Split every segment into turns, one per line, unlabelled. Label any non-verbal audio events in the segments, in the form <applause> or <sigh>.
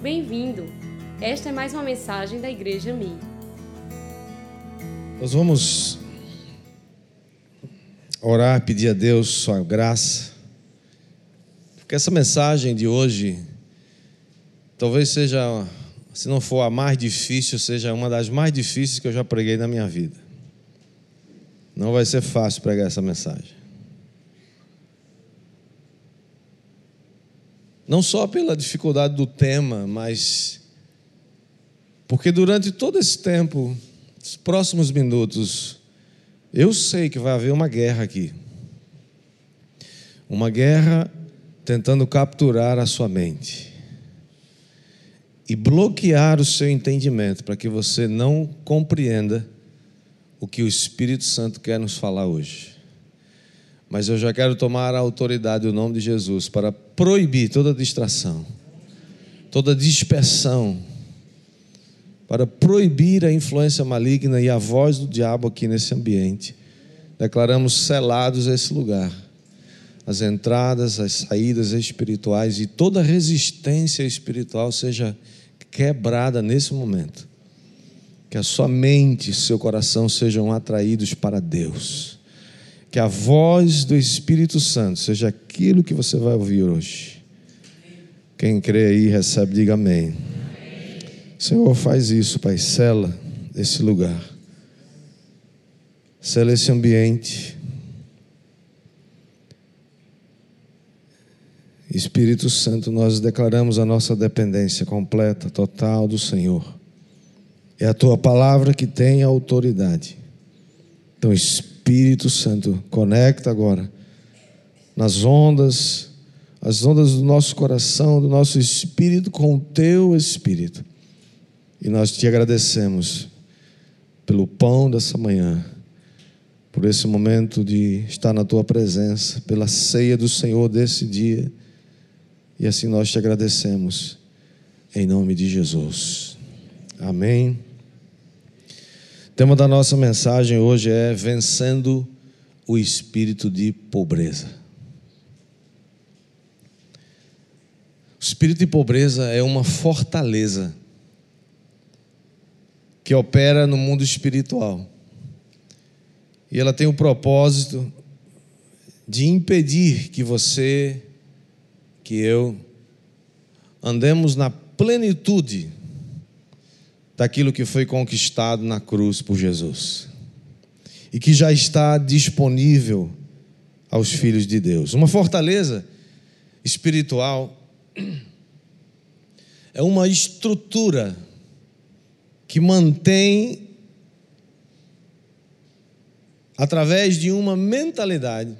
Bem-vindo! Esta é mais uma mensagem da Igreja Mi.
Nós vamos orar, pedir a Deus sua graça. Porque essa mensagem de hoje talvez seja, se não for a mais difícil, seja uma das mais difíceis que eu já preguei na minha vida. Não vai ser fácil pregar essa mensagem. Não só pela dificuldade do tema, mas porque durante todo esse tempo, os próximos minutos, eu sei que vai haver uma guerra aqui. Uma guerra tentando capturar a sua mente e bloquear o seu entendimento para que você não compreenda o que o Espírito Santo quer nos falar hoje. Mas eu já quero tomar a autoridade do nome de Jesus para proibir toda distração, toda dispersão, para proibir a influência maligna e a voz do diabo aqui nesse ambiente. Declaramos selados esse lugar, as entradas, as saídas espirituais e toda resistência espiritual seja quebrada nesse momento. Que a sua mente e seu coração sejam atraídos para Deus que a voz do Espírito Santo seja aquilo que você vai ouvir hoje. Quem crê aí, recebe, diga amém. Senhor, faz isso, Pai, sela esse lugar, sela esse ambiente. Espírito Santo, nós declaramos a nossa dependência completa, total do Senhor. É a tua palavra que tem autoridade. Então, Espírito Espírito Santo, conecta agora nas ondas, as ondas do nosso coração, do nosso espírito com o teu espírito. E nós te agradecemos pelo pão dessa manhã, por esse momento de estar na tua presença, pela ceia do Senhor desse dia. E assim nós te agradecemos, em nome de Jesus. Amém tema da nossa mensagem hoje é Vencendo o Espírito de Pobreza. O espírito de pobreza é uma fortaleza que opera no mundo espiritual. E ela tem o propósito de impedir que você, que eu, andemos na plenitude daquilo que foi conquistado na cruz por Jesus e que já está disponível aos filhos de Deus. Uma fortaleza espiritual é uma estrutura que mantém, através de uma mentalidade,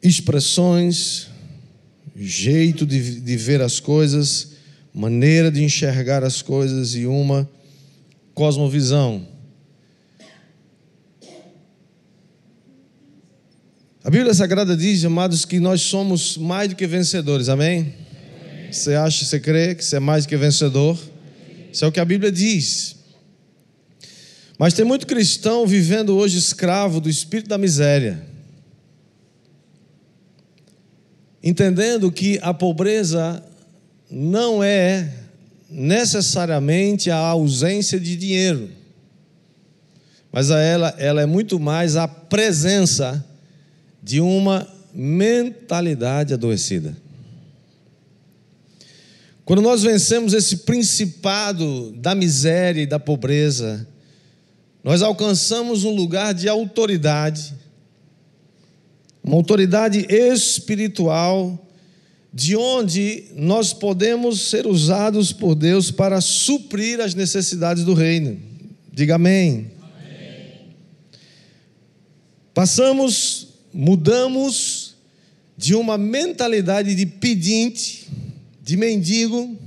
expressões, jeito de, de ver as coisas, maneira de enxergar as coisas e uma cosmovisão. A Bíblia Sagrada diz, amados, que nós somos mais do que vencedores, amém? Você acha, você crê que você é mais do que vencedor? Isso é o que a Bíblia diz. Mas tem muito cristão vivendo hoje escravo do espírito da miséria entendendo que a pobreza não é necessariamente a ausência de dinheiro, mas a ela, ela é muito mais a presença de uma mentalidade adoecida. Quando nós vencemos esse principado da miséria e da pobreza, nós alcançamos um lugar de autoridade uma autoridade espiritual, de onde nós podemos ser usados por Deus para suprir as necessidades do reino. Diga amém. amém. Passamos, mudamos de uma mentalidade de pedinte, de mendigo,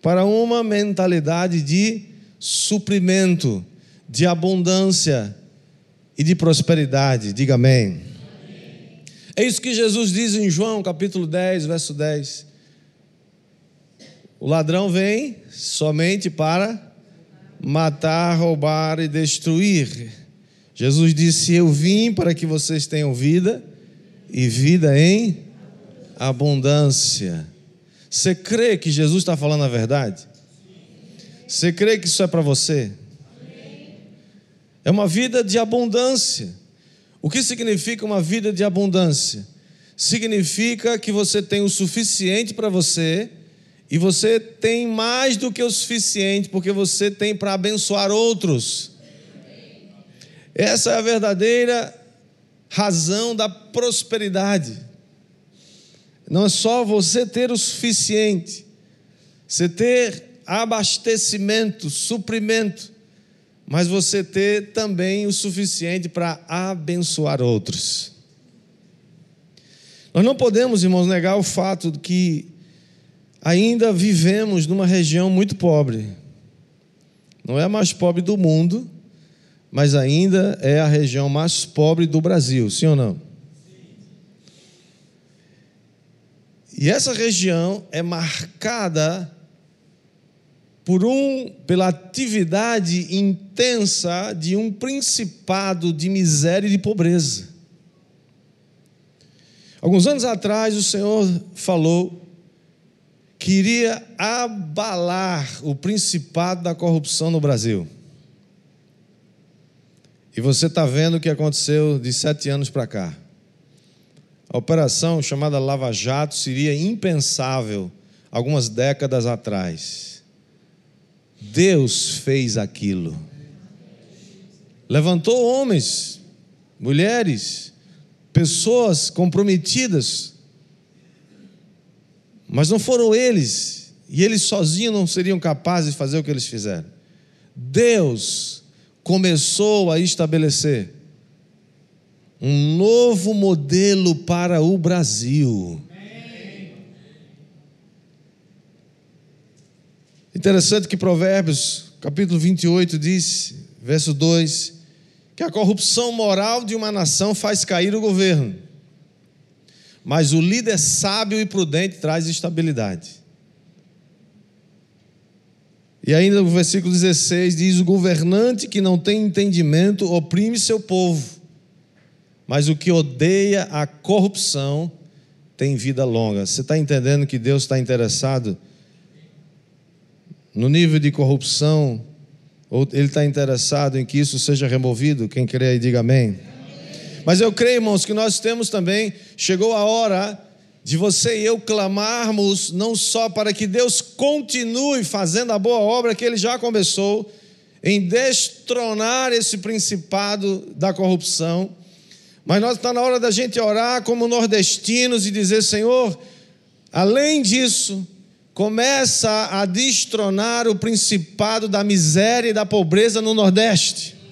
para uma mentalidade de suprimento, de abundância, e de prosperidade. Diga amém. amém. É isso que Jesus diz em João capítulo 10, verso 10. O ladrão vem somente para matar, roubar e destruir. Jesus disse: Eu vim para que vocês tenham vida e vida em abundância. Você crê que Jesus está falando a verdade? Você crê que isso é para você? É uma vida de abundância. O que significa uma vida de abundância? Significa que você tem o suficiente para você e você tem mais do que o suficiente, porque você tem para abençoar outros. Essa é a verdadeira razão da prosperidade. Não é só você ter o suficiente, você ter abastecimento, suprimento, mas você ter também o suficiente para abençoar outros. Nós não podemos, irmãos, negar o fato de que ainda vivemos numa região muito pobre. Não é a mais pobre do mundo, mas ainda é a região mais pobre do Brasil, sim ou não? E essa região é marcada por um pela atividade intensa de um principado de miséria e de pobreza. Alguns anos atrás o Senhor falou que iria abalar o principado da corrupção no Brasil. E você está vendo o que aconteceu de sete anos para cá. A operação chamada Lava Jato seria impensável algumas décadas atrás. Deus fez aquilo. Levantou homens, mulheres, pessoas comprometidas mas não foram eles, e eles sozinhos não seriam capazes de fazer o que eles fizeram. Deus começou a estabelecer um novo modelo para o Brasil. Interessante que Provérbios, capítulo 28, diz, verso 2, que a corrupção moral de uma nação faz cair o governo mas o líder sábio e prudente traz estabilidade. E ainda no versículo 16 diz: O governante que não tem entendimento oprime seu povo, mas o que odeia a corrupção tem vida longa. Você está entendendo que Deus está interessado no nível de corrupção, Ele está interessado em que isso seja removido? Quem crê aí, diga amém. Mas eu creio, irmãos, que nós temos também, chegou a hora de você e eu clamarmos não só para que Deus continue fazendo a boa obra que ele já começou, em destronar esse principado da corrupção, mas nós está na hora da gente orar como nordestinos e dizer, Senhor, além disso, começa a destronar o principado da miséria e da pobreza no Nordeste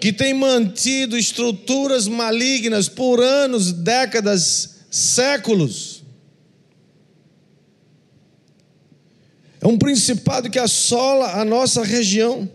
que tem mantido estruturas malignas por anos, décadas, séculos. É um principado que assola a nossa região.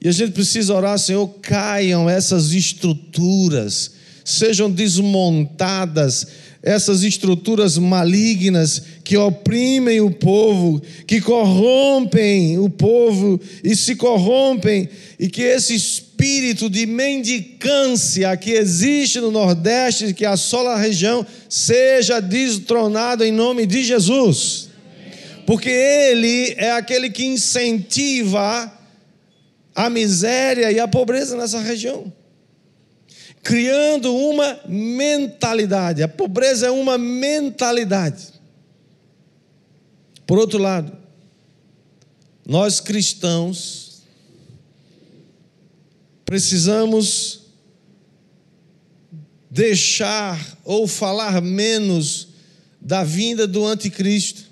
E a gente precisa orar, Senhor, caiam essas estruturas, sejam desmontadas essas estruturas malignas que oprimem o povo, que corrompem o povo e se corrompem, e que esse espírito de mendicância que existe no Nordeste, que assola a região, seja destronado em nome de Jesus. Porque Ele é aquele que incentiva a miséria e a pobreza nessa região criando uma mentalidade. A pobreza é uma mentalidade. Por outro lado, nós cristãos precisamos deixar ou falar menos da vinda do anticristo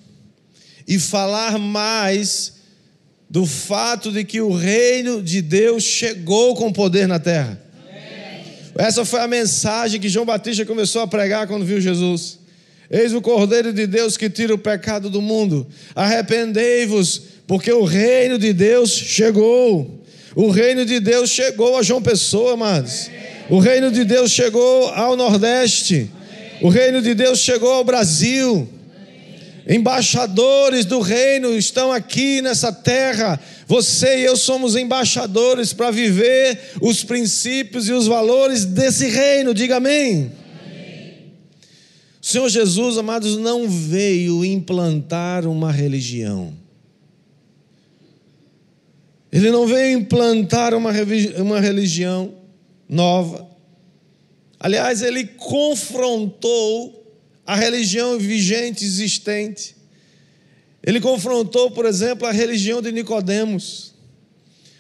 e falar mais do fato de que o reino de Deus chegou com poder na terra. Essa foi a mensagem que João Batista começou a pregar quando viu Jesus. Eis o Cordeiro de Deus que tira o pecado do mundo. Arrependei-vos, porque o reino de Deus chegou. O reino de Deus chegou a João Pessoa, amados. O reino de Deus chegou ao Nordeste. O reino de Deus chegou ao Brasil. Embaixadores do reino estão aqui nessa terra você e eu somos embaixadores para viver os princípios e os valores desse reino. Diga amém. amém. Senhor Jesus, amados, não veio implantar uma religião. Ele não veio implantar uma, uma religião nova. Aliás, ele confrontou a religião vigente, existente. Ele confrontou, por exemplo, a religião de Nicodemos.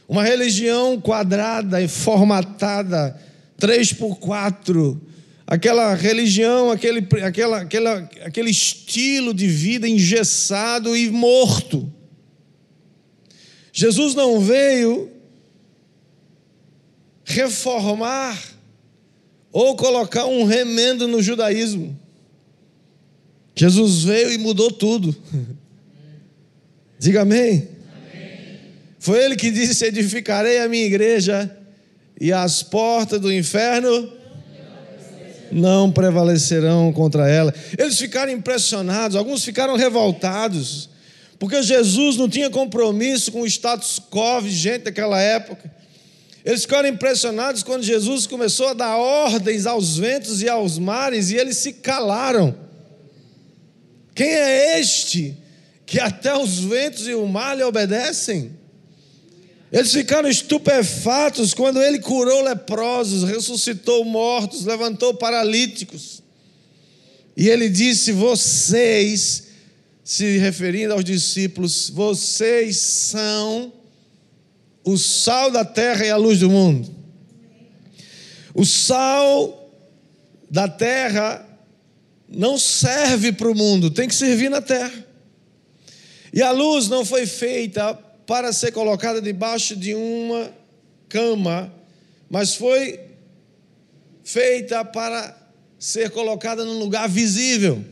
Uma religião quadrada e formatada, três por quatro, aquela religião, aquele, aquela, aquela, aquele estilo de vida engessado e morto. Jesus não veio reformar ou colocar um remendo no judaísmo. Jesus veio e mudou tudo. Diga amém. amém. Foi ele que disse: Edificarei a minha igreja e as portas do inferno não prevalecerão contra ela. Eles ficaram impressionados, alguns ficaram revoltados, porque Jesus não tinha compromisso com o status quo vigente daquela época. Eles ficaram impressionados quando Jesus começou a dar ordens aos ventos e aos mares e eles se calaram. Quem é este que até os ventos e o mar lhe obedecem? Eles ficaram estupefatos quando ele curou leprosos, ressuscitou mortos, levantou paralíticos. E ele disse: Vocês, se referindo aos discípulos, vocês são o sal da terra e a luz do mundo. O sal da terra não serve para o mundo, tem que servir na terra. E a luz não foi feita para ser colocada debaixo de uma cama, mas foi feita para ser colocada num lugar visível.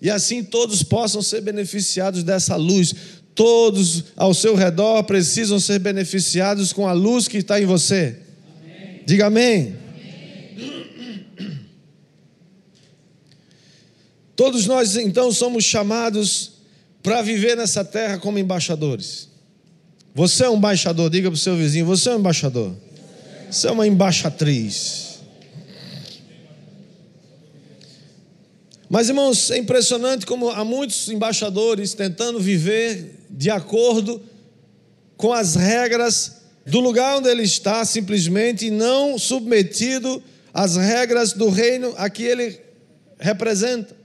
E assim todos possam ser beneficiados dessa luz. Todos ao seu redor precisam ser beneficiados com a luz que está em você. Amém. Diga amém. amém. Todos nós então somos chamados para viver nessa terra como embaixadores. Você é um embaixador, diga para o seu vizinho: você é um embaixador. Você é uma embaixatriz. Mas, irmãos, é impressionante como há muitos embaixadores tentando viver de acordo com as regras do lugar onde ele está, simplesmente, não submetido às regras do reino a que ele representa.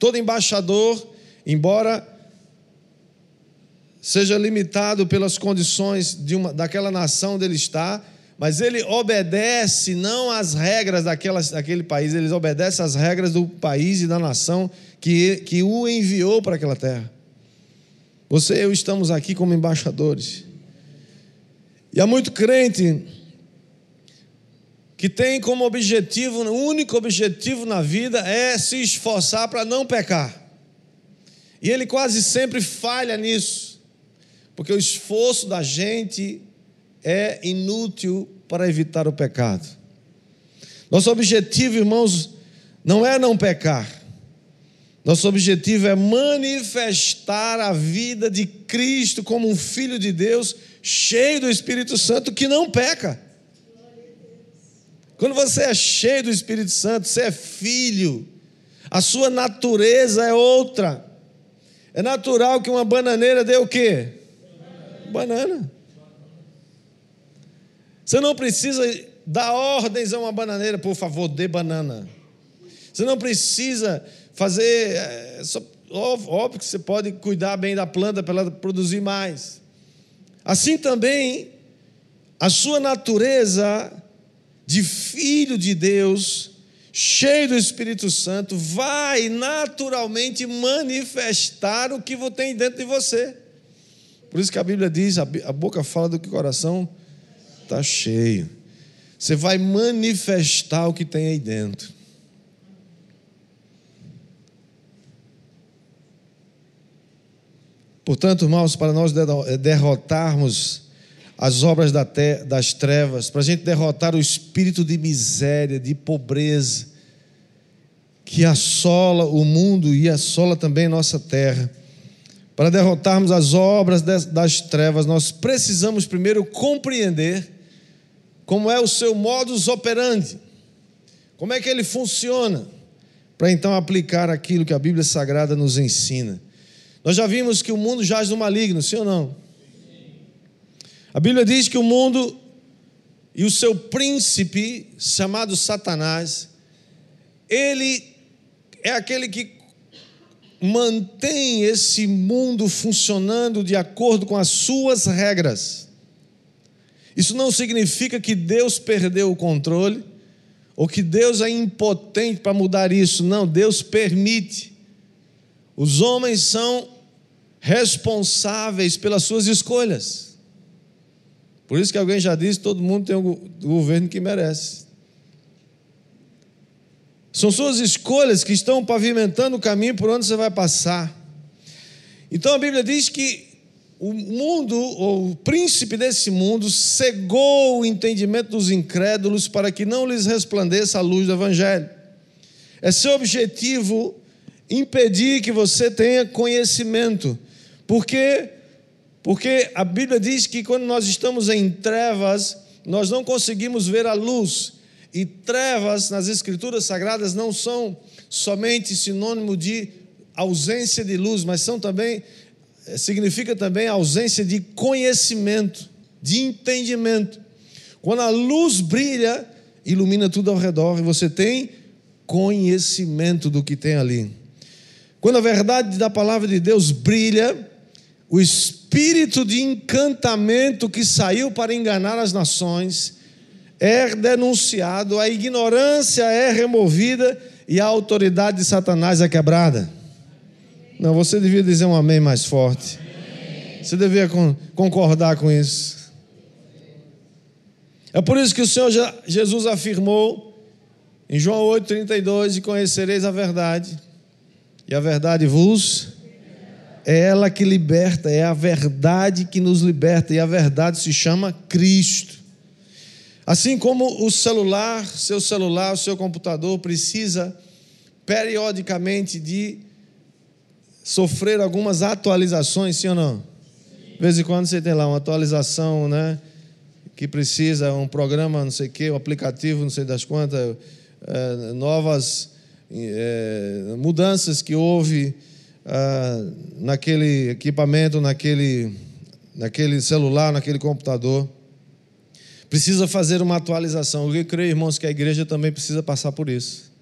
Todo embaixador, embora seja limitado pelas condições de uma, daquela nação onde ele está, mas ele obedece não às regras daquela, daquele país, ele obedece às regras do país e da nação que, que o enviou para aquela terra. Você e eu estamos aqui como embaixadores. E há muito crente que tem como objetivo, o único objetivo na vida é se esforçar para não pecar. E ele quase sempre falha nisso. Porque o esforço da gente é inútil para evitar o pecado. Nosso objetivo, irmãos, não é não pecar. Nosso objetivo é manifestar a vida de Cristo como um filho de Deus, cheio do Espírito Santo, que não peca. Quando você é cheio do Espírito Santo, você é filho, a sua natureza é outra. É natural que uma bananeira dê o quê? Banana. Você não precisa dar ordens a uma bananeira, por favor, dê banana. Você não precisa fazer. É, só, óbvio que você pode cuidar bem da planta para ela produzir mais. Assim também, a sua natureza de filho de Deus, cheio do Espírito Santo, vai naturalmente manifestar o que tem dentro de você. Por isso que a Bíblia diz: a boca fala do que o coração está cheio. Você vai manifestar o que tem aí dentro. Portanto, irmãos, para nós derrotarmos as obras das trevas, para a gente derrotar o espírito de miséria, de pobreza, que assola o mundo e assola também nossa terra, para derrotarmos as obras das trevas, nós precisamos primeiro compreender como é o seu modus operandi, como é que ele funciona, para então aplicar aquilo que a Bíblia Sagrada nos ensina. Nós já vimos que o mundo jaz no maligno, sim ou não? A Bíblia diz que o mundo e o seu príncipe, chamado Satanás, ele é aquele que mantém esse mundo funcionando de acordo com as suas regras. Isso não significa que Deus perdeu o controle ou que Deus é impotente para mudar isso. Não, Deus permite. Os homens são responsáveis pelas suas escolhas. Por isso que alguém já disse: todo mundo tem o governo que merece. São suas escolhas que estão pavimentando o caminho por onde você vai passar. Então a Bíblia diz que o mundo, ou o príncipe desse mundo, cegou o entendimento dos incrédulos para que não lhes resplandeça a luz do Evangelho. É seu objetivo impedir que você tenha conhecimento. Porque, porque a Bíblia diz que quando nós estamos em trevas, nós não conseguimos ver a luz. E trevas nas Escrituras Sagradas não são somente sinônimo de ausência de luz, mas são também eh, significa também ausência de conhecimento, de entendimento. Quando a luz brilha, ilumina tudo ao redor e você tem conhecimento do que tem ali. Quando a verdade da palavra de Deus brilha, o espírito de encantamento que saiu para enganar as nações é denunciado, a ignorância é removida e a autoridade de Satanás é quebrada. Não, você devia dizer um amém mais forte. Você devia concordar com isso. É por isso que o Senhor Jesus afirmou em João 8,32: E conhecereis a verdade, e a verdade vos. É ela que liberta, é a verdade que nos liberta, e a verdade se chama Cristo. Assim como o celular, seu celular, o seu computador precisa periodicamente de sofrer algumas atualizações, sim ou não? De vez em quando você tem lá uma atualização, né? Que precisa um programa, não sei o quê, um aplicativo, não sei das quantas, é, novas é, mudanças que houve é, naquele equipamento, naquele, naquele celular, naquele computador precisa fazer uma atualização. Eu creio, irmãos, que a igreja também precisa passar por isso.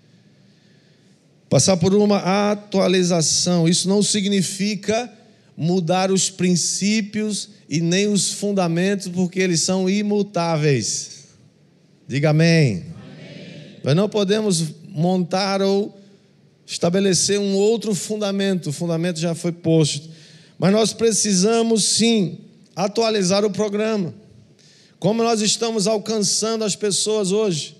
Passar por uma atualização. Isso não significa mudar os princípios e nem os fundamentos, porque eles são imutáveis. Diga amém. amém. Nós não podemos montar ou estabelecer um outro fundamento, o fundamento já foi posto. Mas nós precisamos sim atualizar o programa. Como nós estamos alcançando as pessoas hoje?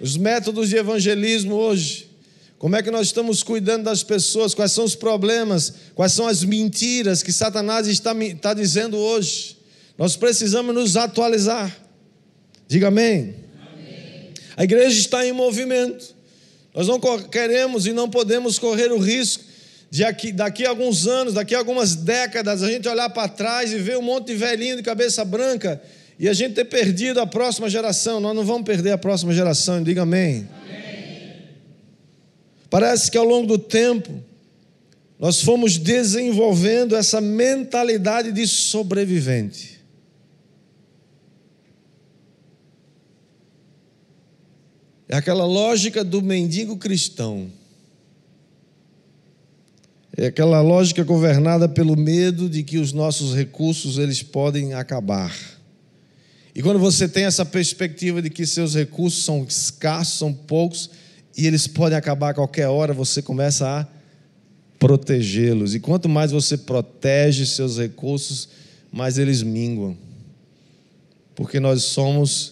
Os métodos de evangelismo hoje? Como é que nós estamos cuidando das pessoas? Quais são os problemas? Quais são as mentiras que Satanás está, está dizendo hoje? Nós precisamos nos atualizar. Diga amém. amém. A igreja está em movimento. Nós não queremos e não podemos correr o risco de aqui, daqui a alguns anos, daqui a algumas décadas, a gente olhar para trás e ver um monte de velhinho de cabeça branca e a gente ter perdido a próxima geração. Nós não vamos perder a próxima geração, diga amém. amém. Parece que ao longo do tempo, nós fomos desenvolvendo essa mentalidade de sobrevivente. É aquela lógica do mendigo cristão. É aquela lógica governada pelo medo de que os nossos recursos eles podem acabar. E quando você tem essa perspectiva de que seus recursos são escassos, são poucos, e eles podem acabar a qualquer hora, você começa a protegê-los. E quanto mais você protege seus recursos, mais eles minguam. Porque nós somos,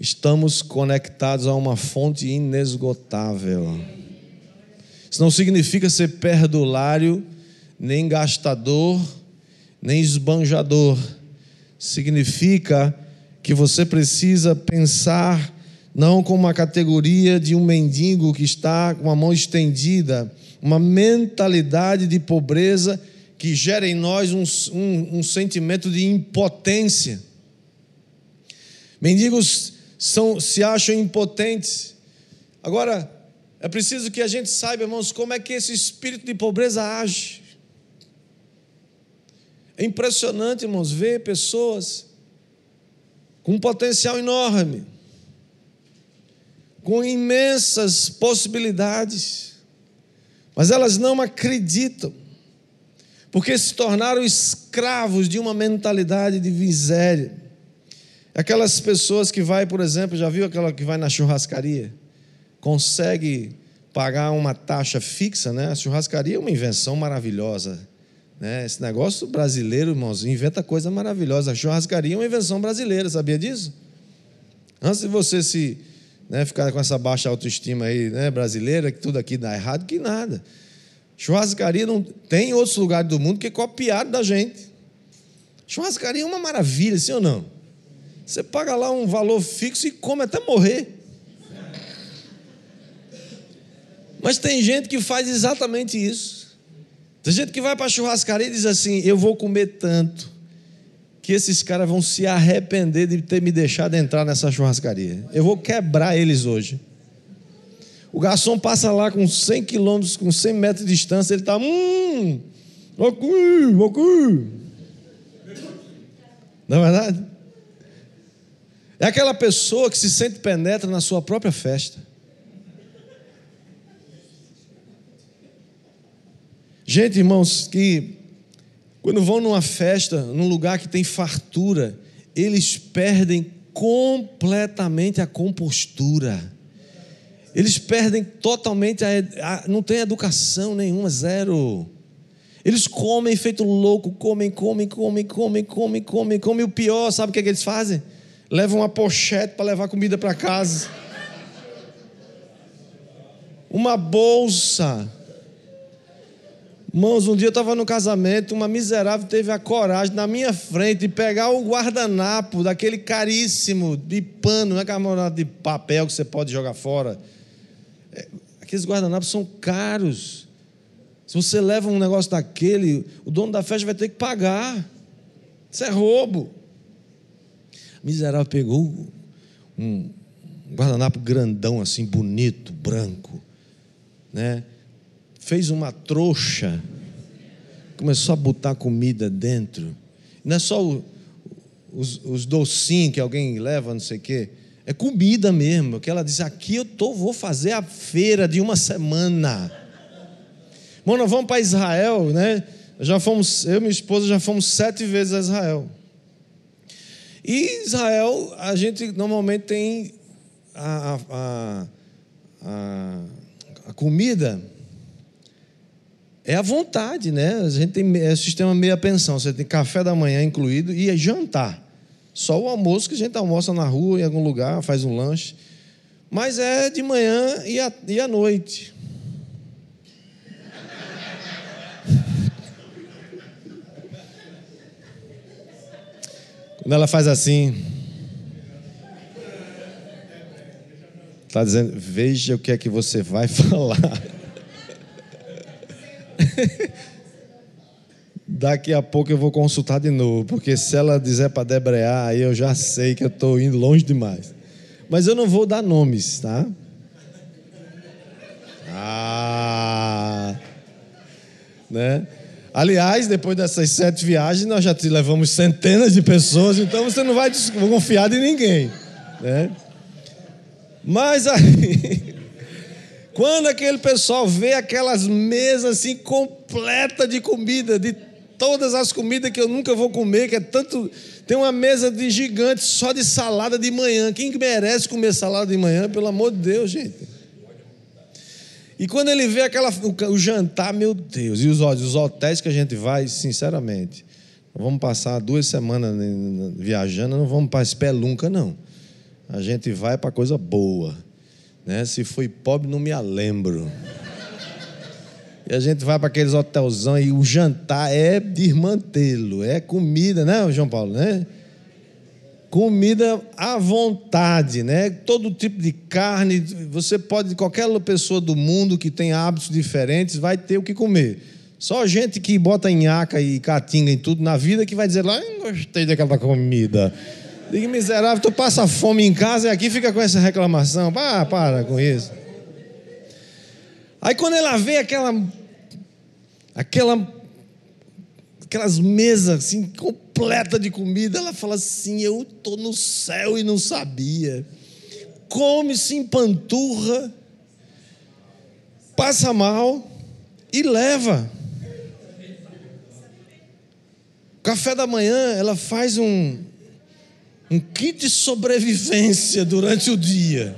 estamos conectados a uma fonte inesgotável. Isso não significa ser perdulário, nem gastador, nem esbanjador. Significa que você precisa pensar não como uma categoria de um mendigo que está com a mão estendida, uma mentalidade de pobreza que gera em nós um, um, um sentimento de impotência. Mendigos são, se acham impotentes. Agora, É preciso que a gente saiba, irmãos, como é que esse espírito de pobreza age. É impressionante, irmãos, ver pessoas com um potencial enorme, com imensas possibilidades, mas elas não acreditam, porque se tornaram escravos de uma mentalidade de miséria. Aquelas pessoas que vai, por exemplo, já viu aquela que vai na churrascaria? Consegue pagar uma taxa fixa, né? A churrascaria é uma invenção maravilhosa. Né? Esse negócio brasileiro, irmãos, inventa coisa maravilhosa. A churrascaria é uma invenção brasileira, sabia disso? Antes de você se né, ficar com essa baixa autoestima aí, né, brasileira, que tudo aqui dá errado, que nada. Churrascaria não tem outros lugares do mundo que copiaram da gente. Churrascaria é uma maravilha, sim ou não? Você paga lá um valor fixo e come até morrer. Mas tem gente que faz exatamente isso. Tem gente que vai para a churrascaria e diz assim: Eu vou comer tanto, que esses caras vão se arrepender de ter me deixado entrar nessa churrascaria. Eu vou quebrar eles hoje. O garçom passa lá com 100 quilômetros, com 100 metros de distância, ele está, hum, aqui, aqui. Não é verdade? É aquela pessoa que se sente penetra na sua própria festa. Gente, irmãos, que quando vão numa festa, num lugar que tem fartura, eles perdem completamente a compostura. Eles perdem totalmente a, a, não tem educação nenhuma, zero. Eles comem feito louco, comem, comem, comem, comem, comem, comem, comem. O pior, sabe o que, é que eles fazem? Levam uma pochete para levar comida para casa. Uma bolsa Irmãos, um dia eu estava no casamento, uma miserável teve a coragem na minha frente de pegar o guardanapo daquele caríssimo de pano, não é guardanapo de papel que você pode jogar fora. É, aqueles guardanapos são caros. Se você leva um negócio daquele, o dono da festa vai ter que pagar. Isso é roubo. Miserável pegou um guardanapo grandão assim, bonito, branco, né? fez uma trouxa, começou a botar comida dentro. Não é só o, os, os docinhos que alguém leva, não sei o quê. É comida mesmo. Que ela diz: aqui eu tô, vou fazer a feira de uma semana. Mano, vamos para Israel, né? Já fomos, eu e minha esposa já fomos sete vezes a Israel. E Israel, a gente normalmente tem a, a, a, a comida é a vontade, né? A gente tem é sistema meia pensão. Você tem café da manhã incluído e é jantar. Só o almoço que a gente almoça na rua, em algum lugar, faz um lanche. Mas é de manhã e à, e à noite. Quando ela faz assim. Está dizendo, veja o que é que você vai <laughs> falar. Daqui a pouco eu vou consultar de novo, porque se ela dizer para debrear, aí eu já sei que eu estou indo longe demais. Mas eu não vou dar nomes, tá? Ah, né? Aliás, depois dessas sete viagens, nós já te levamos centenas de pessoas, então você não vai confiar de ninguém, né? Mas aí, <laughs> quando aquele pessoal vê aquelas mesas assim completas de comida, de todas as comidas que eu nunca vou comer, que é tanto. Tem uma mesa de gigante só de salada de manhã. Quem merece comer salada de manhã, pelo amor de Deus, gente? E quando ele vê aquela, o, o jantar, meu Deus, e os, os hotéis que a gente vai, sinceramente, vamos passar duas semanas viajando, não vamos para espelunca, não. A gente vai para coisa boa. Né? Se fui pobre, não me lembro. E a gente vai para aqueles hotelzão e o jantar é desmantelo, é comida, né, João Paulo, né? Comida à vontade, né? Todo tipo de carne, você pode, qualquer pessoa do mundo que tem hábitos diferentes vai ter o que comer. Só gente que bota nhaca e catinga em tudo na vida que vai dizer lá, não gostei daquela comida. Diga, miserável, tu passa fome em casa e aqui fica com essa reclamação. Ah, para com isso. Aí quando ela vê aquela aquela aquelas mesas assim completa de comida, ela fala assim: "Eu tô no céu e não sabia". Come, se empanturra, passa mal e leva. Café da manhã, ela faz um um kit de sobrevivência durante o dia.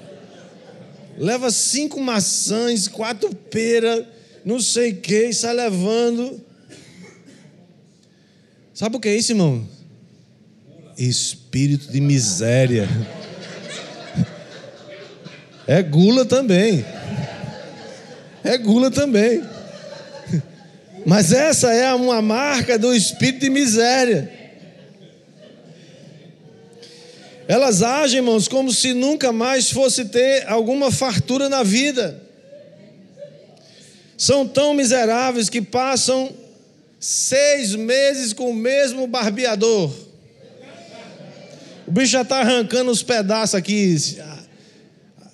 Leva cinco maçãs, quatro peras, não sei o que, e sai levando. Sabe o que é isso, irmão? Espírito de miséria. É gula também. É gula também. Mas essa é uma marca do espírito de miséria. Elas agem, irmãos, como se nunca mais fosse ter alguma fartura na vida. São tão miseráveis que passam seis meses com o mesmo barbeador. O bicho já está arrancando os pedaços aqui,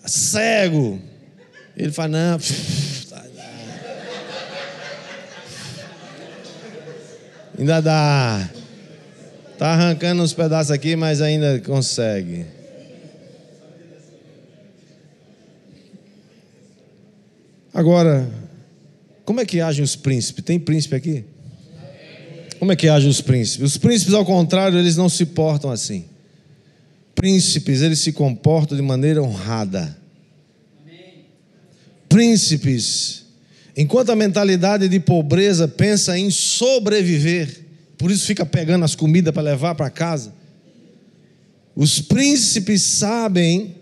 cego. Ele fala: não. Ainda dá. Está arrancando uns pedaços aqui, mas ainda consegue. Agora, como é que agem os príncipes? Tem príncipe aqui? Como é que agem os príncipes? Os príncipes, ao contrário, eles não se portam assim. Príncipes, eles se comportam de maneira honrada. Príncipes, enquanto a mentalidade de pobreza pensa em sobreviver, por isso fica pegando as comidas para levar para casa. Os príncipes sabem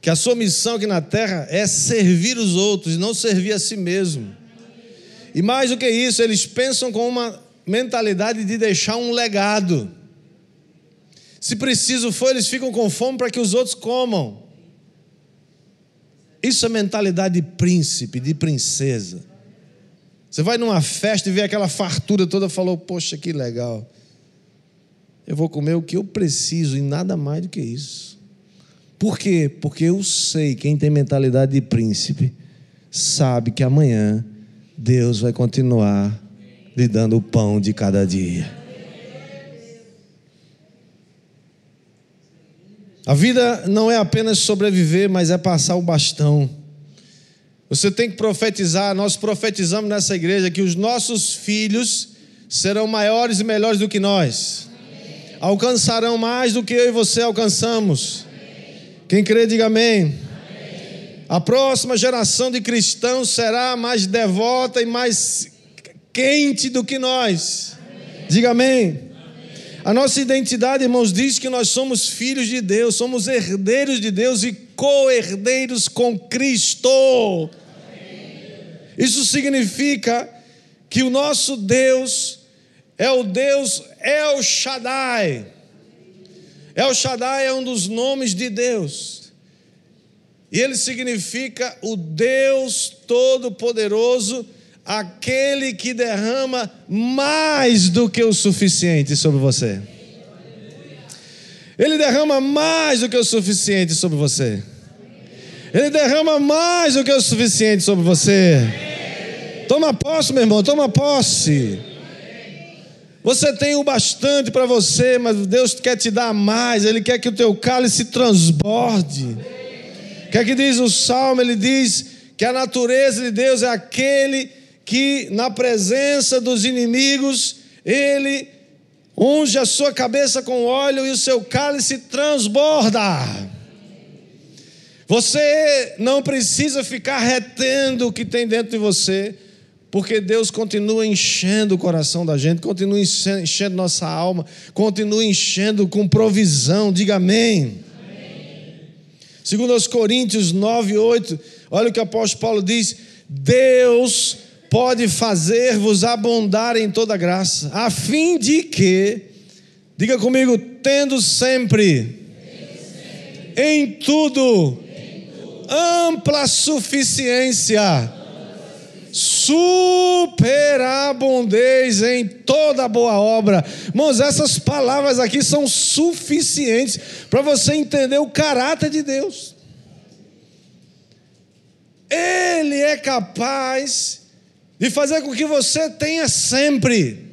que a sua missão aqui na terra é servir os outros e não servir a si mesmo. E mais do que isso, eles pensam com uma mentalidade de deixar um legado. Se preciso for, eles ficam com fome para que os outros comam. Isso é mentalidade de príncipe, de princesa. Você vai numa festa e vê aquela fartura toda, falou: Poxa, que legal. Eu vou comer o que eu preciso e nada mais do que isso. Por quê? Porque eu sei, quem tem mentalidade de príncipe, sabe que amanhã Deus vai continuar lhe dando o pão de cada dia. A vida não é apenas sobreviver, mas é passar o bastão. Você tem que profetizar, nós profetizamos nessa igreja que os nossos filhos serão maiores e melhores do que nós. Alcançarão mais do que eu e você alcançamos. Quem crê, diga amém. Amém. A próxima geração de cristãos será mais devota e mais quente do que nós. Diga amém. A nossa identidade, irmãos, diz que nós somos filhos de Deus, somos herdeiros de Deus e co-herdeiros com Cristo. Isso significa que o nosso Deus é o Deus El Shaddai. El Shaddai é um dos nomes de Deus. E ele significa o Deus Todo-Poderoso, aquele que derrama mais do que o suficiente sobre você. Ele derrama mais do que o suficiente sobre você. Ele derrama mais do que o suficiente sobre você. Toma posse, meu irmão, toma posse. Você tem o bastante para você, mas Deus quer te dar mais. Ele quer que o teu cálice transborde. Que é que diz o salmo? Ele diz que a natureza de Deus é aquele que, na presença dos inimigos, ele unge a sua cabeça com óleo e o seu cálice transborda. Você não precisa ficar retendo o que tem dentro de você, porque Deus continua enchendo o coração da gente, continua enchendo nossa alma, continua enchendo com provisão. Diga amém. Segundo aos Coríntios 9, 8, olha o que o apóstolo Paulo diz: Deus pode fazer-vos abundar em toda graça, a fim de que, diga comigo, tendo sempre, tendo sempre. em tudo ampla suficiência, superabundez em toda boa obra. Irmãos, essas palavras aqui são suficientes para você entender o caráter de Deus. Ele é capaz de fazer com que você tenha sempre.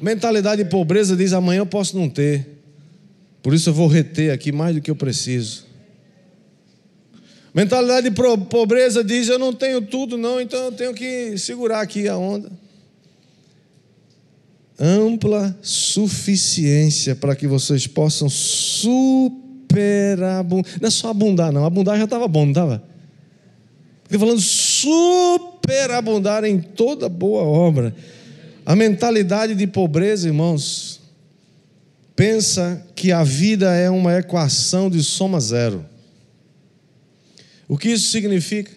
Mentalidade de pobreza diz: amanhã eu posso não ter, por isso eu vou reter aqui mais do que eu preciso. Mentalidade de pobreza diz: eu não tenho tudo, não, então eu tenho que segurar aqui a onda. Ampla suficiência para que vocês possam superabundar. Não é só abundar, não. Abundar já estava bom, não estava? Estou falando superabundar em toda boa obra. A mentalidade de pobreza, irmãos, pensa que a vida é uma equação de soma zero. O que isso significa?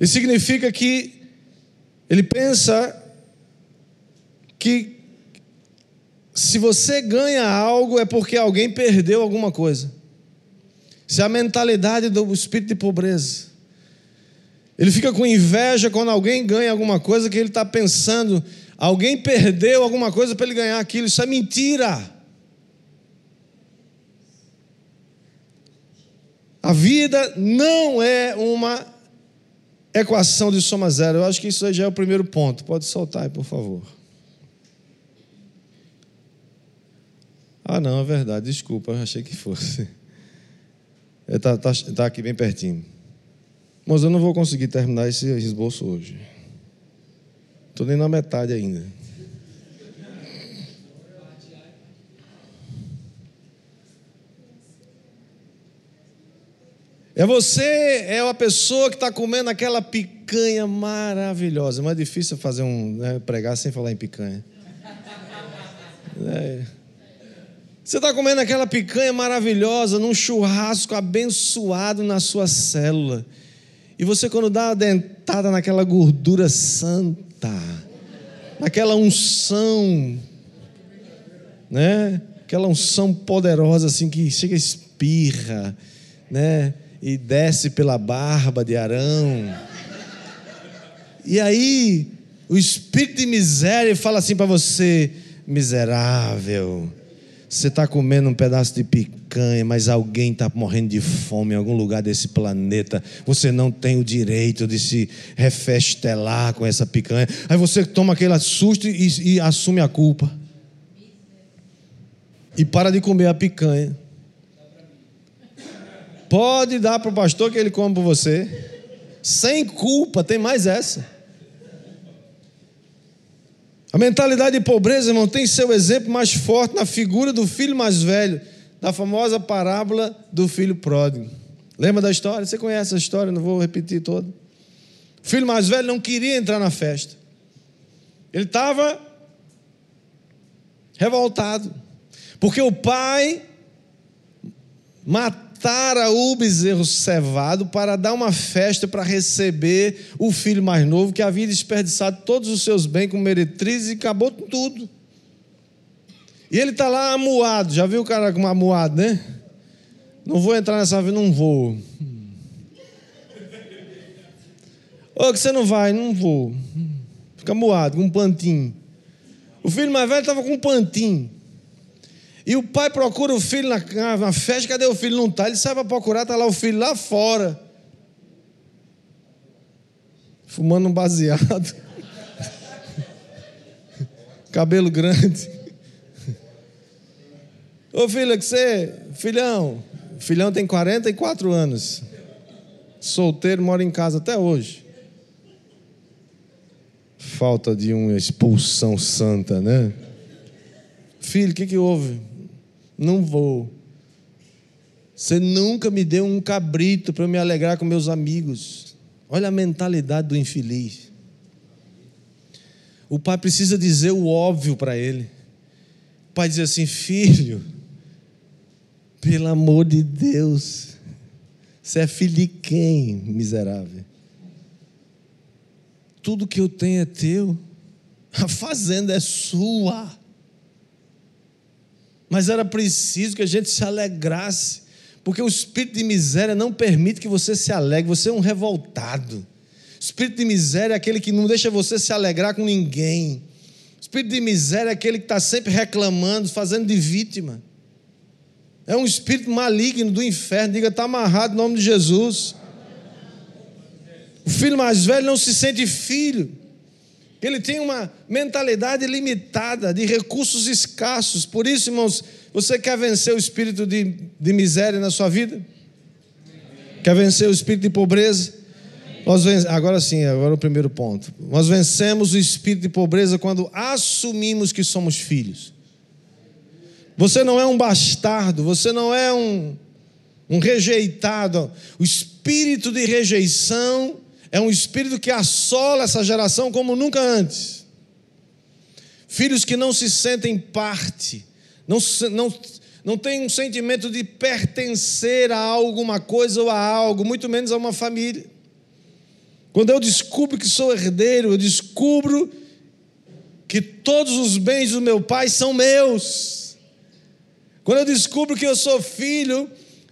Isso significa que ele pensa que se você ganha algo é porque alguém perdeu alguma coisa. Se a mentalidade do espírito de pobreza. Ele fica com inveja quando alguém ganha alguma coisa que ele está pensando, alguém perdeu alguma coisa para ele ganhar aquilo. Isso é mentira. A vida não é uma equação de soma zero. Eu acho que isso já é o primeiro ponto. Pode soltar aí, por favor. Ah, não, é verdade. Desculpa, eu achei que fosse. Está <laughs> tá, tá aqui bem pertinho. Mas eu não vou conseguir terminar esse esboço hoje. Estou nem na metade ainda. É você, é uma pessoa que está comendo aquela picanha maravilhosa. Mas é difícil fazer um né, pregar sem falar em picanha. É. Você está comendo aquela picanha maravilhosa num churrasco abençoado na sua célula. E você, quando dá uma dentada naquela gordura santa, naquela unção, né? Aquela unção poderosa assim que chega espirra, né? E desce pela barba de Arão. E aí, o espírito de miséria fala assim para você: miserável, você está comendo um pedaço de picanha, mas alguém está morrendo de fome em algum lugar desse planeta. Você não tem o direito de se refestelar com essa picanha. Aí você toma aquele susto e, e assume a culpa. E para de comer a picanha. Pode dar para o pastor que ele come por você. Sem culpa, tem mais essa. A mentalidade de pobreza, irmão, tem seu exemplo mais forte na figura do filho mais velho, da famosa parábola do filho pródigo. Lembra da história? Você conhece a história, não vou repetir toda. O filho mais velho não queria entrar na festa. Ele estava revoltado, porque o pai matou matara o bezerro cevado para dar uma festa para receber o filho mais novo que havia desperdiçado todos os seus bens com meretrizes e acabou tudo. E ele está lá amuado, já viu o cara com amuado, né? Não vou entrar nessa vida, não vou. Ô, que você não vai? Não vou. Fica amuado, com um pantinho. O filho mais velho estava com um pantinho. E o pai procura o filho na, na festa, cadê o filho? Não está. Ele sai para procurar, está lá o filho lá fora. Fumando um baseado. <laughs> Cabelo grande. Ô filha, que você. Filhão. Filhão tem 44 anos. Solteiro, mora em casa até hoje. Falta de uma expulsão santa, né? Filho, o que, que houve? Não vou. Você nunca me deu um cabrito para me alegrar com meus amigos. Olha a mentalidade do infeliz. O pai precisa dizer o óbvio para ele. O pai diz assim: Filho, pelo amor de Deus, você é filho de quem, miserável? Tudo que eu tenho é teu, a fazenda é sua. Mas era preciso que a gente se alegrasse, porque o espírito de miséria não permite que você se alegre, você é um revoltado. O espírito de miséria é aquele que não deixa você se alegrar com ninguém. O espírito de miséria é aquele que está sempre reclamando, fazendo de vítima. É um espírito maligno do inferno. Diga, está amarrado em nome de Jesus. O filho mais velho não se sente filho. Ele tem uma mentalidade limitada, de recursos escassos. Por isso, irmãos, você quer vencer o espírito de, de miséria na sua vida? Quer vencer o espírito de pobreza? Nós. Agora sim, agora o primeiro ponto. Nós vencemos o espírito de pobreza quando assumimos que somos filhos. Você não é um bastardo, você não é um, um rejeitado. O espírito de rejeição é um espírito que assola essa geração como nunca antes. Filhos que não se sentem parte, não, não, não têm um sentimento de pertencer a alguma coisa ou a algo, muito menos a uma família. Quando eu descubro que sou herdeiro, eu descubro que todos os bens do meu pai são meus. Quando eu descubro que eu sou filho,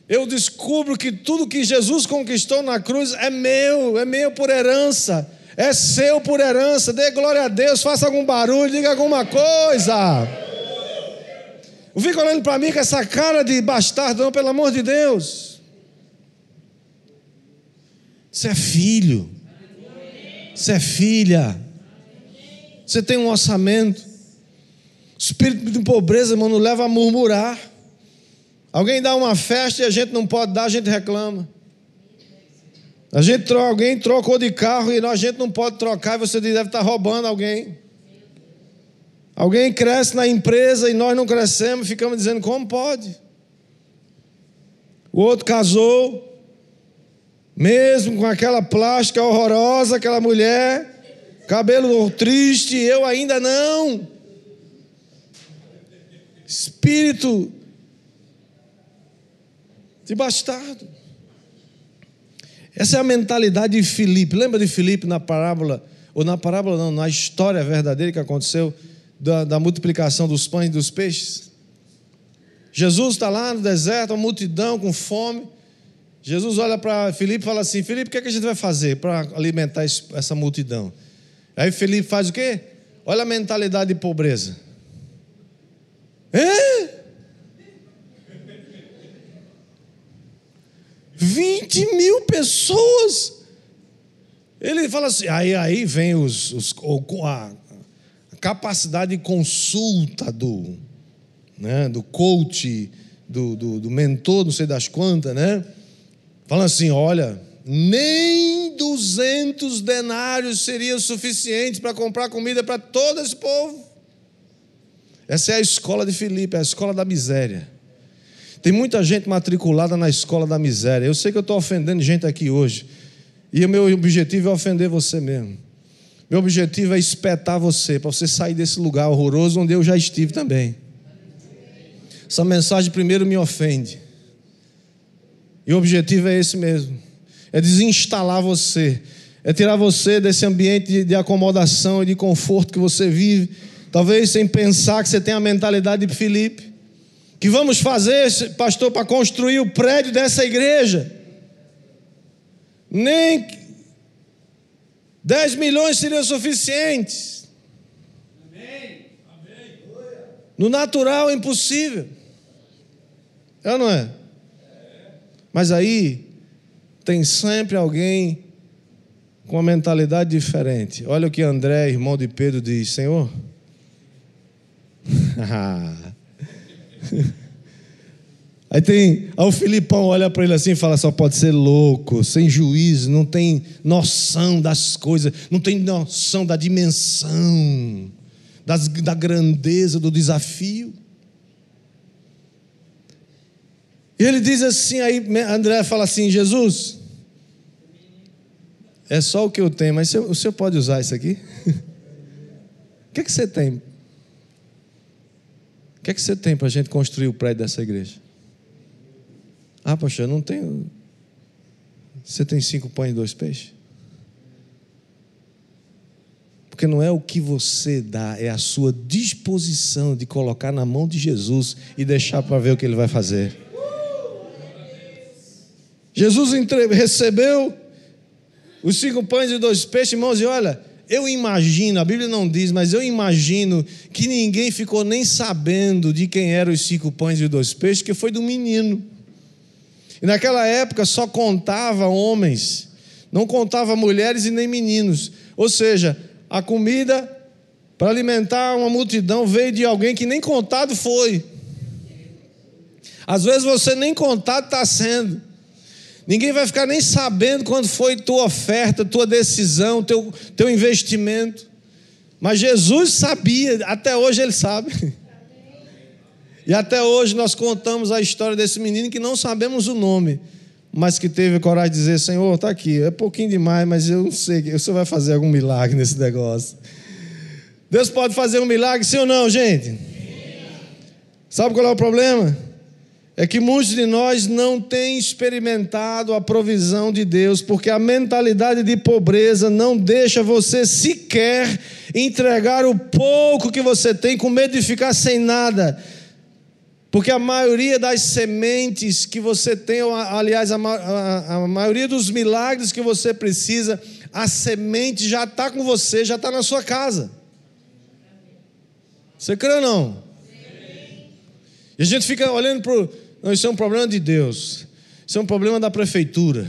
eu descubro que tudo que Jesus conquistou na cruz é meu, é meu por herança, é seu por herança. Dê glória a Deus, faça algum barulho, diga alguma coisa. Não fica olhando para mim com essa cara de bastardo, não, pelo amor de Deus. Você é filho, você é filha, você tem um orçamento. Espírito de pobreza, irmão, não leva a murmurar. Alguém dá uma festa e a gente não pode dar, a gente reclama. A gente alguém trocou de carro e a gente não pode trocar, e você deve estar roubando alguém. Alguém cresce na empresa e nós não crescemos, ficamos dizendo como pode. O outro casou, mesmo com aquela plástica horrorosa, aquela mulher, cabelo triste, eu ainda não. Espírito de bastardo. Essa é a mentalidade de Filipe. Lembra de Filipe na parábola, ou na parábola não, na história verdadeira que aconteceu da, da multiplicação dos pães e dos peixes? Jesus está lá no deserto, uma multidão com fome. Jesus olha para Filipe e fala assim: Filipe, o que, é que a gente vai fazer para alimentar essa multidão? Aí Filipe faz o quê? Olha a mentalidade de pobreza. É? 20 mil pessoas. Ele fala assim, aí, aí vem os, os a, capacidade de consulta do, né, do coach, do, do, do mentor, não sei das quantas, né? Falando assim: olha, nem 200 denários seriam suficientes para comprar comida para todo esse povo. Essa é a escola de Filipe, é a escola da miséria. Tem muita gente matriculada na escola da miséria. Eu sei que eu estou ofendendo gente aqui hoje. E o meu objetivo é ofender você mesmo. Meu objetivo é espetar você, para você sair desse lugar horroroso onde eu já estive também. Essa mensagem primeiro me ofende. E o objetivo é esse mesmo: é desinstalar você, é tirar você desse ambiente de acomodação e de conforto que você vive, talvez sem pensar que você tem a mentalidade de Filipe que vamos fazer, pastor, para construir o prédio dessa igreja. Nem 10 milhões seriam suficientes. No natural é impossível. É ou não é? Mas aí tem sempre alguém com uma mentalidade diferente. Olha o que André, irmão de Pedro, diz: Senhor. <laughs> <laughs> Aí tem, aí o Filipão olha para ele assim e fala: só pode ser louco, sem juízo, não tem noção das coisas, não tem noção da dimensão, das, da grandeza do desafio. E ele diz assim, aí André fala assim: Jesus, é só o que eu tenho, mas o senhor pode usar isso aqui? <laughs> O que, é que você tem que é que você tem para a gente construir o prédio dessa igreja? Ah, pastor, eu não tenho. Você tem cinco pães e dois peixes? Porque não é o que você dá, é a sua disposição de colocar na mão de Jesus e deixar para ver o que ele vai fazer. Jesus recebeu os cinco pães e dois peixes, irmãos, e olha, eu imagino, a Bíblia não diz, mas eu imagino que ninguém ficou nem sabendo de quem eram os cinco pães e dois peixes, que foi do menino. E naquela época só contava homens, não contava mulheres e nem meninos. Ou seja, a comida para alimentar uma multidão veio de alguém que nem contado foi. Às vezes você nem contado está sendo. Ninguém vai ficar nem sabendo quando foi tua oferta, tua decisão, teu, teu investimento. Mas Jesus sabia, até hoje ele sabe. E até hoje nós contamos a história desse menino que não sabemos o nome, mas que teve coragem de dizer: Senhor, está aqui, é pouquinho demais, mas eu não sei, o Senhor vai fazer algum milagre nesse negócio. Deus pode fazer um milagre, sim ou não, gente? Sabe qual é o problema? É que muitos de nós não têm experimentado a provisão de Deus, porque a mentalidade de pobreza não deixa você sequer entregar o pouco que você tem, com medo de ficar sem nada. Porque a maioria das sementes que você tem, aliás, a, a, a maioria dos milagres que você precisa, a semente já está com você, já está na sua casa. Você crê ou não? E a gente fica olhando para. Não, isso é um problema de Deus. Isso é um problema da prefeitura.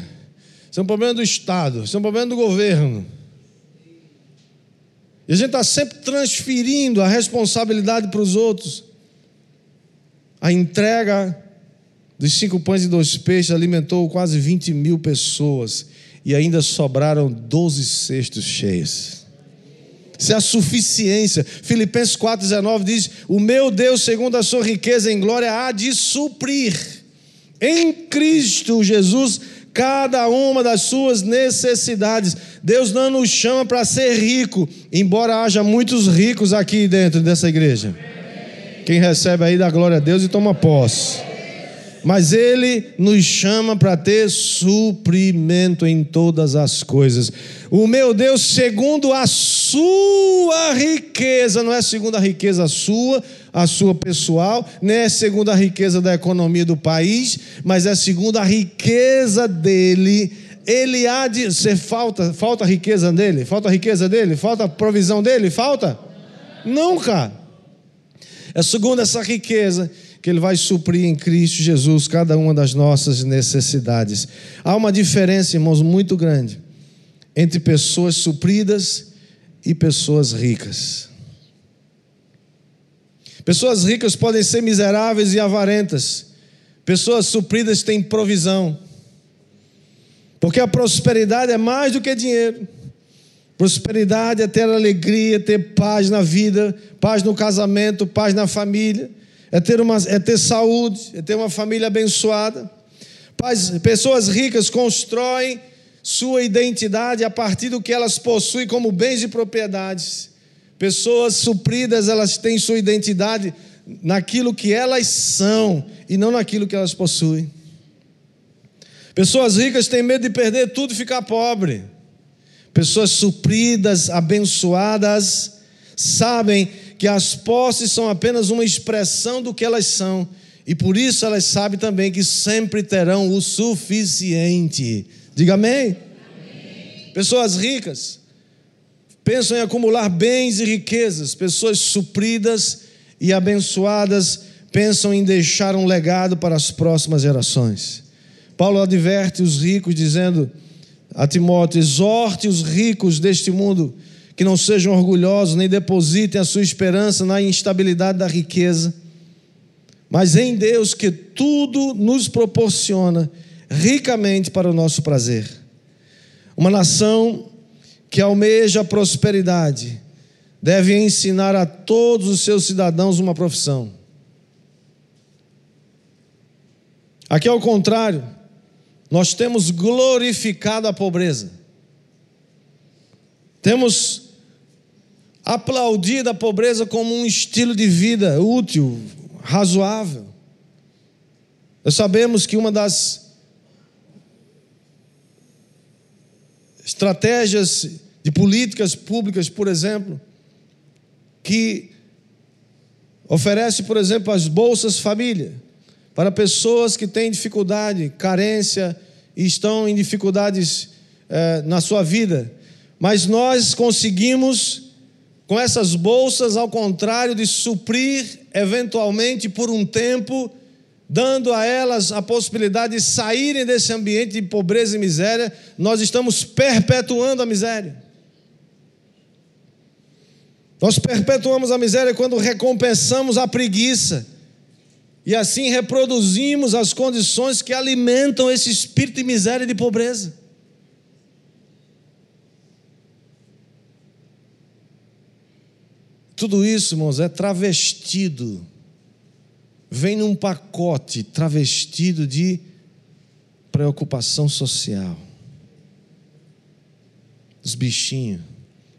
Isso é um problema do Estado. Isso é um problema do governo. E a gente está sempre transferindo a responsabilidade para os outros. A entrega dos cinco pães e dois peixes alimentou quase 20 mil pessoas e ainda sobraram 12 cestos cheios. Isso é a suficiência. Filipenses 4,19 diz: O meu Deus, segundo a sua riqueza em glória, há de suprir em Cristo Jesus cada uma das suas necessidades. Deus não nos chama para ser rico, embora haja muitos ricos aqui dentro dessa igreja. Quem recebe aí dá glória a Deus e toma posse. Mas Ele nos chama para ter suprimento em todas as coisas. O meu Deus, segundo a sua riqueza, não é segundo a riqueza sua, a sua pessoal, nem é segundo a riqueza da economia do país, mas é segundo a riqueza dele. Ele há de ser falta, falta riqueza dele, falta riqueza dele, falta provisão dele, falta? Nunca. É segundo essa riqueza que Ele vai suprir em Cristo Jesus cada uma das nossas necessidades. Há uma diferença, irmãos, muito grande entre pessoas supridas e pessoas ricas. Pessoas ricas podem ser miseráveis e avarentas. Pessoas supridas têm provisão. Porque a prosperidade é mais do que dinheiro. Prosperidade é ter alegria, ter paz na vida, paz no casamento, paz na família, é ter, uma, é ter saúde, é ter uma família abençoada. Pessoas ricas constroem sua identidade a partir do que elas possuem como bens e propriedades. Pessoas supridas, elas têm sua identidade naquilo que elas são e não naquilo que elas possuem. Pessoas ricas têm medo de perder tudo e ficar pobre. Pessoas supridas, abençoadas, sabem que as posses são apenas uma expressão do que elas são, e por isso elas sabem também que sempre terão o suficiente. Diga amém. amém. Pessoas ricas pensam em acumular bens e riquezas, pessoas supridas e abençoadas pensam em deixar um legado para as próximas gerações. Paulo adverte os ricos dizendo: a Timóteo: exorte os ricos deste mundo que não sejam orgulhosos, nem depositem a sua esperança na instabilidade da riqueza, mas em Deus que tudo nos proporciona ricamente para o nosso prazer. Uma nação que almeja a prosperidade deve ensinar a todos os seus cidadãos uma profissão. Aqui ao contrário, nós temos glorificado a pobreza. Temos aplaudido a pobreza como um estilo de vida útil, razoável. Nós sabemos que uma das estratégias de políticas públicas, por exemplo, que oferece, por exemplo, as bolsas família, para pessoas que têm dificuldade, carência e estão em dificuldades é, na sua vida. Mas nós conseguimos, com essas bolsas, ao contrário de suprir, eventualmente por um tempo, dando a elas a possibilidade de saírem desse ambiente de pobreza e miséria, nós estamos perpetuando a miséria. Nós perpetuamos a miséria quando recompensamos a preguiça. E assim reproduzimos as condições que alimentam esse espírito de miséria e de pobreza. Tudo isso, irmãos, é travestido vem num pacote travestido de preocupação social. Os bichinhos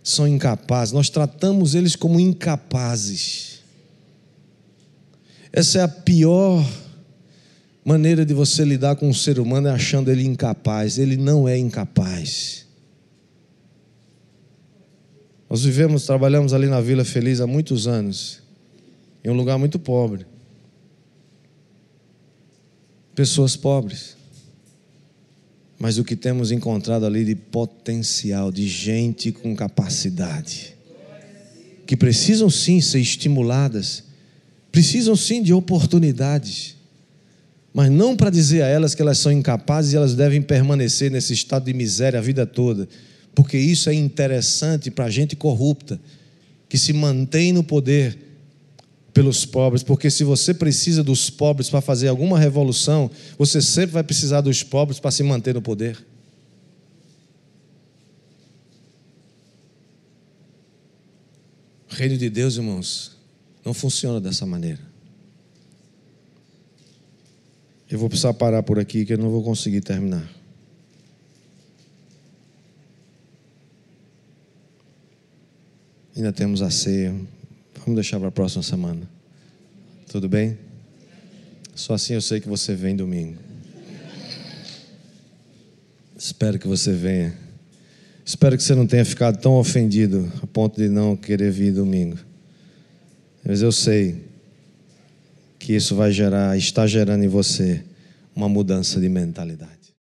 são incapazes, nós tratamos eles como incapazes. Essa é a pior maneira de você lidar com um ser humano é achando ele incapaz. Ele não é incapaz. Nós vivemos, trabalhamos ali na Vila Feliz há muitos anos, em um lugar muito pobre pessoas pobres. Mas o que temos encontrado ali de potencial, de gente com capacidade, que precisam sim ser estimuladas, precisam sim de oportunidades, mas não para dizer a elas que elas são incapazes e elas devem permanecer nesse estado de miséria a vida toda, porque isso é interessante para a gente corrupta, que se mantém no poder pelos pobres, porque se você precisa dos pobres para fazer alguma revolução, você sempre vai precisar dos pobres para se manter no poder. O reino de Deus, irmãos, não funciona dessa maneira. Eu vou precisar parar por aqui que eu não vou conseguir terminar. Ainda temos a ceia. Vamos deixar para a próxima semana. Tudo bem? Só assim eu sei que você vem domingo. Espero que você venha. Espero que você não tenha ficado tão ofendido a ponto de não querer vir domingo. Mas eu sei que isso vai gerar, está gerando em você uma mudança de mentalidade.